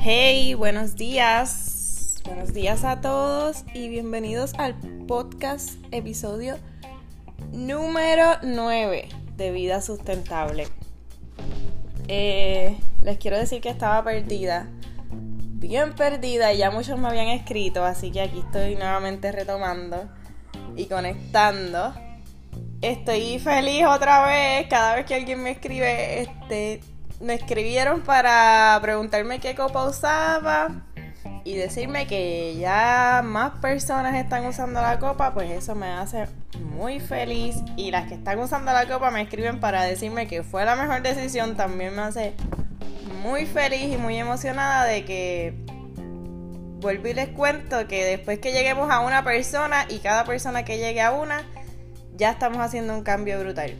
Hey, buenos días. Buenos días a todos y bienvenidos al podcast episodio número 9 de Vida Sustentable. Eh, les quiero decir que estaba perdida, bien perdida, y ya muchos me habían escrito, así que aquí estoy nuevamente retomando y conectando. Estoy feliz otra vez, cada vez que alguien me escribe, este, me escribieron para preguntarme qué copa usaba y decirme que ya más personas están usando la copa, pues eso me hace muy feliz. Y las que están usando la copa me escriben para decirme que fue la mejor decisión, también me hace muy feliz y muy emocionada de que vuelvo y les cuento que después que lleguemos a una persona y cada persona que llegue a una, ya estamos haciendo un cambio brutal.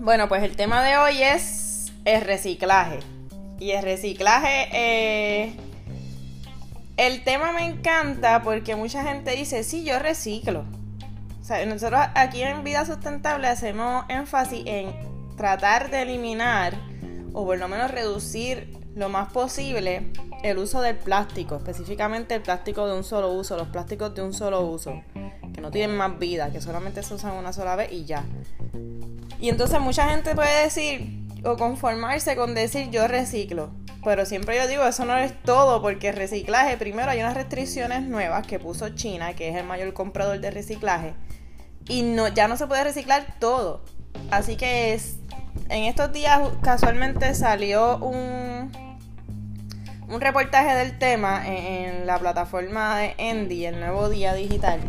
Bueno, pues el tema de hoy es el reciclaje. Y el reciclaje, eh, el tema me encanta porque mucha gente dice, sí, yo reciclo. O sea, nosotros aquí en Vida Sustentable hacemos énfasis en tratar de eliminar o por lo menos reducir lo más posible el uso del plástico, específicamente el plástico de un solo uso, los plásticos de un solo uso, que no tienen más vida, que solamente se usan una sola vez y ya. Y entonces mucha gente puede decir o conformarse con decir yo reciclo. Pero siempre yo digo, eso no es todo, porque reciclaje, primero hay unas restricciones nuevas que puso China, que es el mayor comprador de reciclaje, y no, ya no se puede reciclar todo. Así que es, en estos días casualmente salió un, un reportaje del tema en, la plataforma de Endy, el nuevo día digital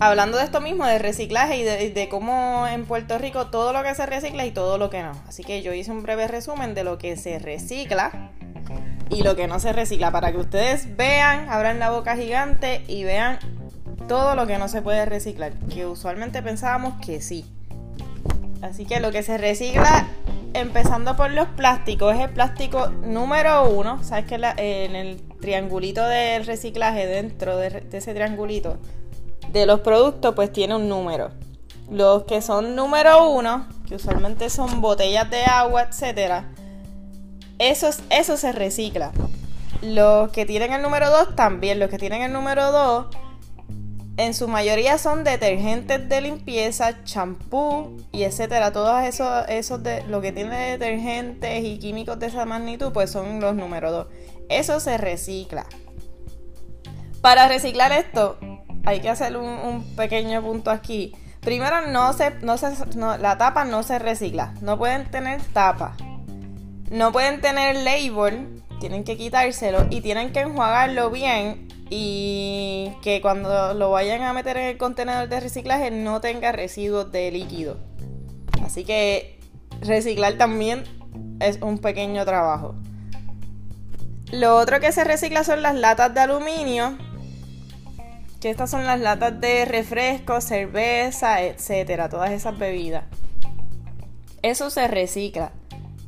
hablando de esto mismo, de reciclaje y de, cómo en Puerto Rico todo lo que se recicla y todo lo que no. Así que yo hice un breve resumen de lo que se recicla y lo que no se recicla para que ustedes vean, abran la boca gigante y vean todo lo que no se puede reciclar, que usualmente pensábamos que sí. Así que lo que se recicla, empezando por los plásticos, es el plástico número uno. Sabes que en el triangulito del reciclaje, dentro de ese triangulito, de los productos pues tiene un número. Los que son número uno, que usualmente son botellas de agua, etcétera, eso, eso se recicla. Los que tienen el número dos también. Los que tienen el número dos, en su mayoría son detergentes de limpieza, champú y etcétera. Todos esos, esos de lo que tiene detergentes y químicos de esa magnitud, pues son los número dos. Eso se recicla. Para reciclar esto, hay que hacer un, pequeño punto aquí. Primero, no se, no se, la tapa no se recicla. No pueden tener tapa. No pueden tener label. Tienen que quitárselo y tienen que enjuagarlo bien y que cuando lo vayan a meter en el contenedor de reciclaje no tenga residuos de líquido. Así que reciclar también es un pequeño trabajo. Lo otro que se recicla son las latas de aluminio que estas son las latas de refresco, cerveza, etcétera, todas esas bebidas. Eso se recicla.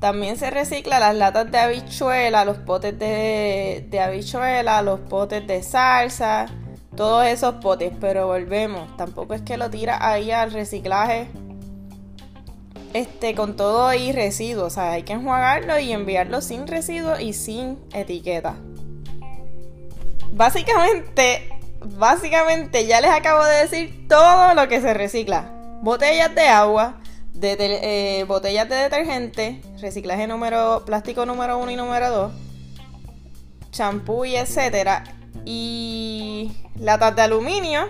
También se recicla las latas de habichuela, los potes de, de habichuela, los potes de salsa, todos esos potes. Pero volvemos, tampoco es que lo tira ahí al reciclaje este, con todo ahí residuos. O sea, hay que enjuagarlo y enviarlo sin residuos y sin etiqueta. Básicamente, básicamente ya les acabo de decir todo lo que se recicla. Botellas de agua, de, eh, botellas de detergente, reciclaje número, plástico número uno y número 2, champú y etcétera. Y latas de aluminio,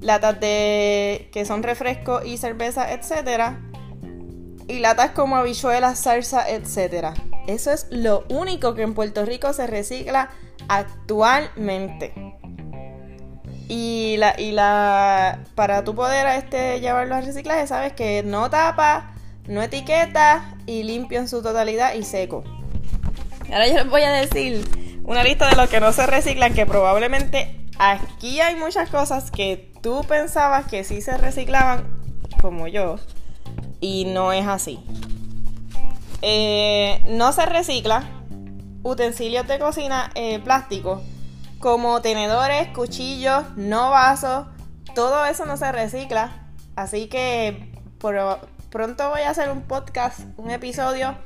latas de que son refrescos y cerveza, etcétera. Y latas como habichuelas, salsa, etcétera. Eso es lo único que en Puerto Rico se recicla actualmente. Y la, y la para tú poder este, llevarlo al reciclaje, sabes que no tapa, no etiqueta y limpio en su totalidad y seco. Ahora yo les voy a decir una lista de lo que no se reciclan, que probablemente aquí hay muchas cosas que tú pensabas que sí se reciclaban, como yo, y no es así. Eh, no se recicla utensilios de cocina eh, plásticos como tenedores, cuchillos, no vasos, todo eso no se recicla. Así que pronto voy a hacer un podcast, un episodio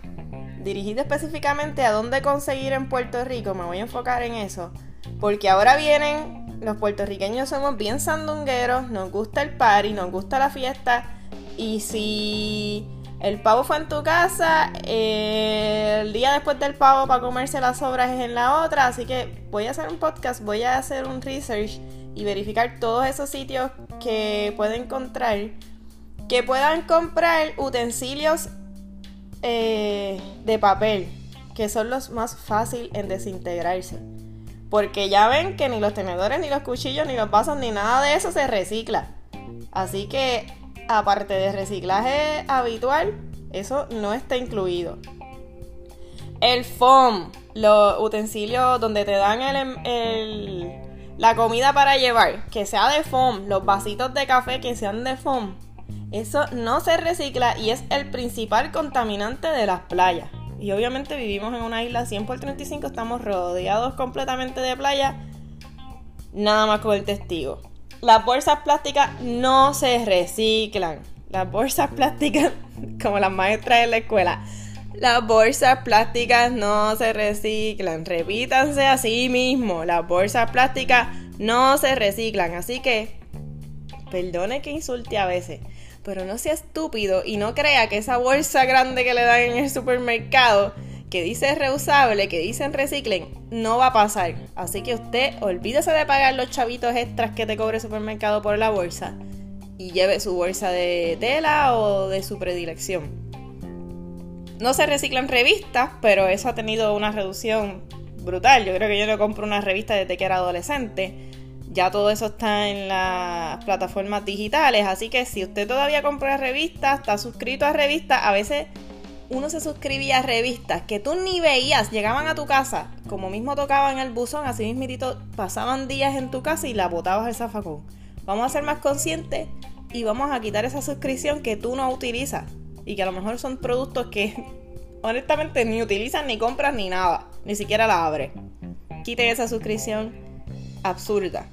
dirigido específicamente a dónde conseguir en Puerto Rico. Me voy a enfocar en eso. Porque ahora vienen, los puertorriqueños somos bien sandungueros, nos gusta el party, nos gusta la fiesta. Y si el pavo fue en tu casa, el día después del pavo para comerse las sobras es en la otra. Así que voy a hacer un podcast, voy a hacer un research y verificar todos esos sitios que pueden encontrar que puedan comprar utensilios eh, de papel, que son los más fáciles en desintegrarse. Porque ya ven que ni los tenedores, ni los cuchillos, ni los vasos, ni nada de eso se recicla. Así que, aparte de reciclaje habitual, eso no está incluido. El foam, los utensilios donde te dan el, la comida para llevar, que sea de foam, los vasitos de café que sean de foam, eso no se recicla y es el principal contaminante de las playas. Y obviamente vivimos en una isla 100 por 35, estamos rodeados completamente de playa. Nada más con el testigo. Las bolsas plásticas no se reciclan. Las bolsas plásticas, como las maestras de la escuela, las bolsas plásticas no se reciclan. Repítanse a sí mismo. Las bolsas plásticas no se reciclan. Así que, perdone que insulte a veces pero no sea estúpido y no crea que esa bolsa grande que le dan en el supermercado, que dice reusable, que dicen reciclen, no va a pasar. Así que usted olvídese de pagar los chavitos extras que te cobre el supermercado por la bolsa y lleve su bolsa de tela o de su predilección. No se reciclan revistas, pero eso ha tenido una reducción brutal. Yo creo que yo no compro una revista desde que era adolescente ya todo eso está en las plataformas digitales, así que si usted todavía compra revistas, está suscrito a revistas, a veces uno se suscribía a revistas que tú ni veías, llegaban a tu casa, como mismo tocaban el buzón, así mismito pasaban días en tu casa y la botabas al zafacón. Vamos a ser más conscientes y vamos a quitar esa suscripción que tú no utilizas y que a lo mejor son productos que honestamente ni utilizas, ni compras, ni nada, ni siquiera la abres. Quiten esa suscripción absurda.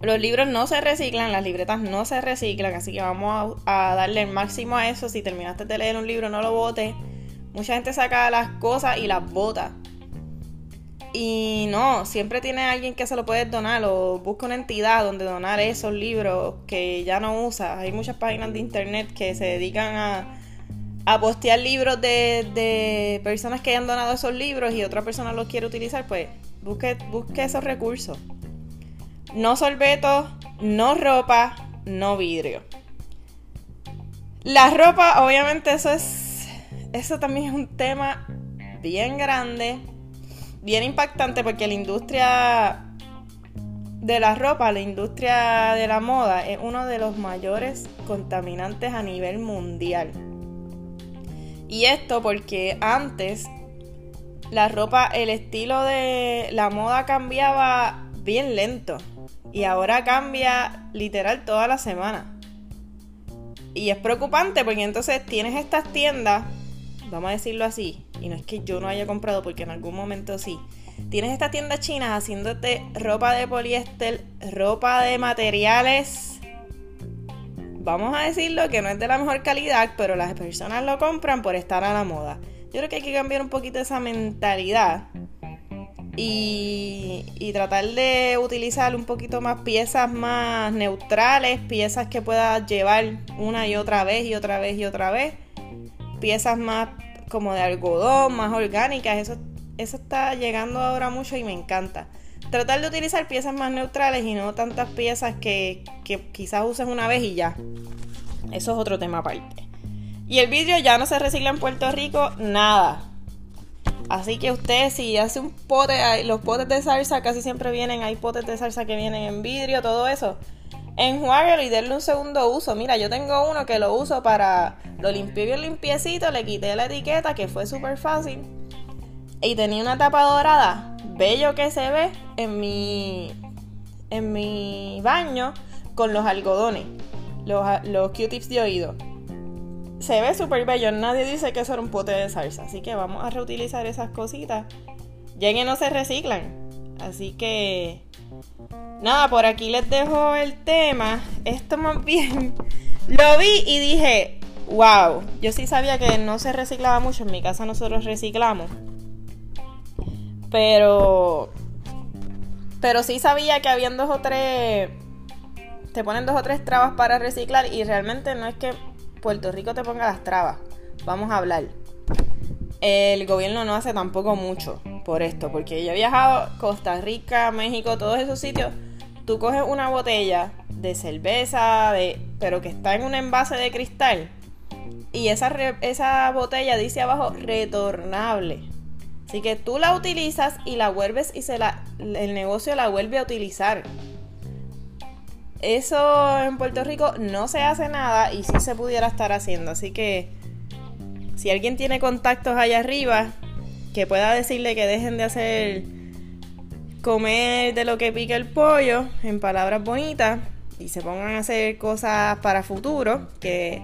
Los libros no se reciclan, las libretas no se reciclan, así que vamos a, darle el máximo a eso. Si terminaste de leer un libro, no lo botes. Mucha gente saca las cosas y las bota. Y no, siempre tiene alguien que se lo puede donar o busca una entidad donde donar esos libros que ya no usa. Hay muchas páginas de internet que se dedican a, a postear libros de, de personas que hayan donado esos libros y otra persona los quiere utilizar, pues busque, busque esos recursos. No sorbetos, no ropa, no vidrio. La ropa, obviamente, eso es. Eso también es un tema bien grande, bien impactante, porque la industria de la ropa, la industria de la moda, es uno de los mayores contaminantes a nivel mundial. Y esto porque antes la ropa, el estilo de la moda cambiaba bien lento. Y ahora cambia literal toda la semana. Y es preocupante porque entonces tienes estas tiendas, vamos a decirlo así, y no es que yo no haya comprado porque en algún momento sí. Tienes estas tiendas chinas haciéndote ropa de poliéster, ropa de materiales, vamos a decirlo que no es de la mejor calidad, pero las personas lo compran por estar a la moda. Yo creo que hay que cambiar un poquito esa mentalidad y, tratar de utilizar un poquito más piezas más neutrales, piezas que puedas llevar una y otra vez y otra vez y otra vez, piezas más como de algodón, más orgánicas, eso, eso está llegando ahora mucho y me encanta. Tratar de utilizar piezas más neutrales y no tantas piezas que, que quizás uses una vez y ya. Eso es otro tema aparte. Y el vidrio ya no se recicla en Puerto Rico, nada. Así que usted si hace un pote, los potes de salsa casi siempre vienen, hay potes de salsa que vienen en vidrio, todo eso. Enjuáguelo y denle un segundo uso. Mira, yo tengo uno que lo uso para. Lo limpié bien limpiecito, le quité la etiqueta, que fue súper fácil. Y tenía una tapa dorada, bello que se ve en mi. en mi baño con los algodones, los, los Q-tips de oído se ve súper bello. Nadie dice que eso era un pote de salsa. Así que vamos a reutilizar esas cositas. Ya que no se reciclan. Así que. Nada, por aquí les dejo el tema. Esto más bien Lo vi y dije, wow, yo sí sabía que no se reciclaba mucho, en mi casa nosotros reciclamos. Pero pero sí sabía que habían dos o tres te ponen dos o tres trabas para reciclar y realmente no es que Puerto Rico te ponga las trabas. Vamos a hablar. El gobierno no hace tampoco mucho por esto, porque yo he viajado Costa Rica, México, todos esos sitios. Tú coges una botella de cerveza, de, pero que está en un envase de cristal, y esa, esa botella dice abajo retornable. Así que tú la utilizas y la vuelves y se la, el negocio la vuelve a utilizar. Eso en Puerto Rico no se hace nada y sí se pudiera estar haciendo. Así que si alguien tiene contactos allá arriba, que pueda decirle que dejen de hacer comer de lo que pica el pollo, en palabras bonitas, y se pongan a hacer cosas para futuro, que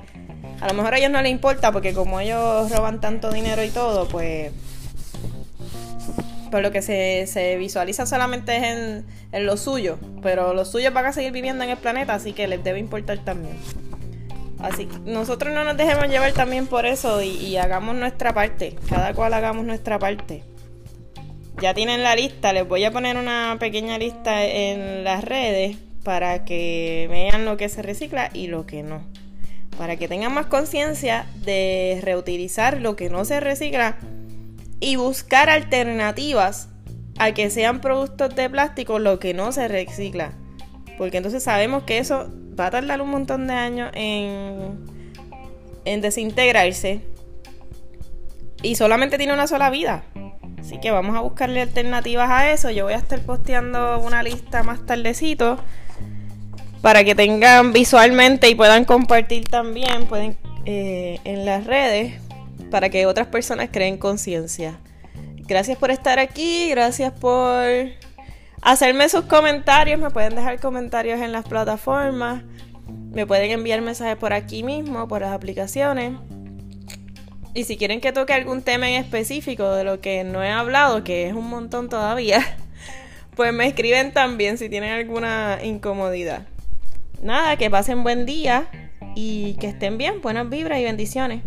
a lo mejor a ellos no les importa porque como ellos roban tanto dinero y todo, pues por lo que se, visualiza solamente es en, en, lo suyo, pero los suyos van a seguir viviendo en el planeta, así que les debe importar también. Así que nosotros no nos dejemos llevar también por eso y hagamos nuestra parte, cada cual hagamos nuestra parte. Ya tienen la lista, les voy a poner una pequeña lista en las redes para que vean lo que se recicla y lo que no. Para que tengan más conciencia de reutilizar lo que no se recicla y buscar alternativas a que sean productos de plástico lo que no se recicla. Porque entonces sabemos que eso va a tardar un montón de años en, en desintegrarse. Y solamente tiene una sola vida. Así que vamos a buscarle alternativas a eso. Yo voy a estar posteando una lista más tardecito. Para que tengan visualmente y puedan compartir también. Pueden eh, en las redes para que otras personas creen conciencia. Gracias por estar aquí, gracias por hacerme sus comentarios, me pueden dejar comentarios en las plataformas, me pueden enviar mensajes por aquí mismo, por las aplicaciones. Y si quieren que toque algún tema en específico de lo que no he hablado, que es un montón todavía, pues me escriben también si tienen alguna incomodidad. Nada, que pasen buen día y que estén bien, buenas vibras y bendiciones.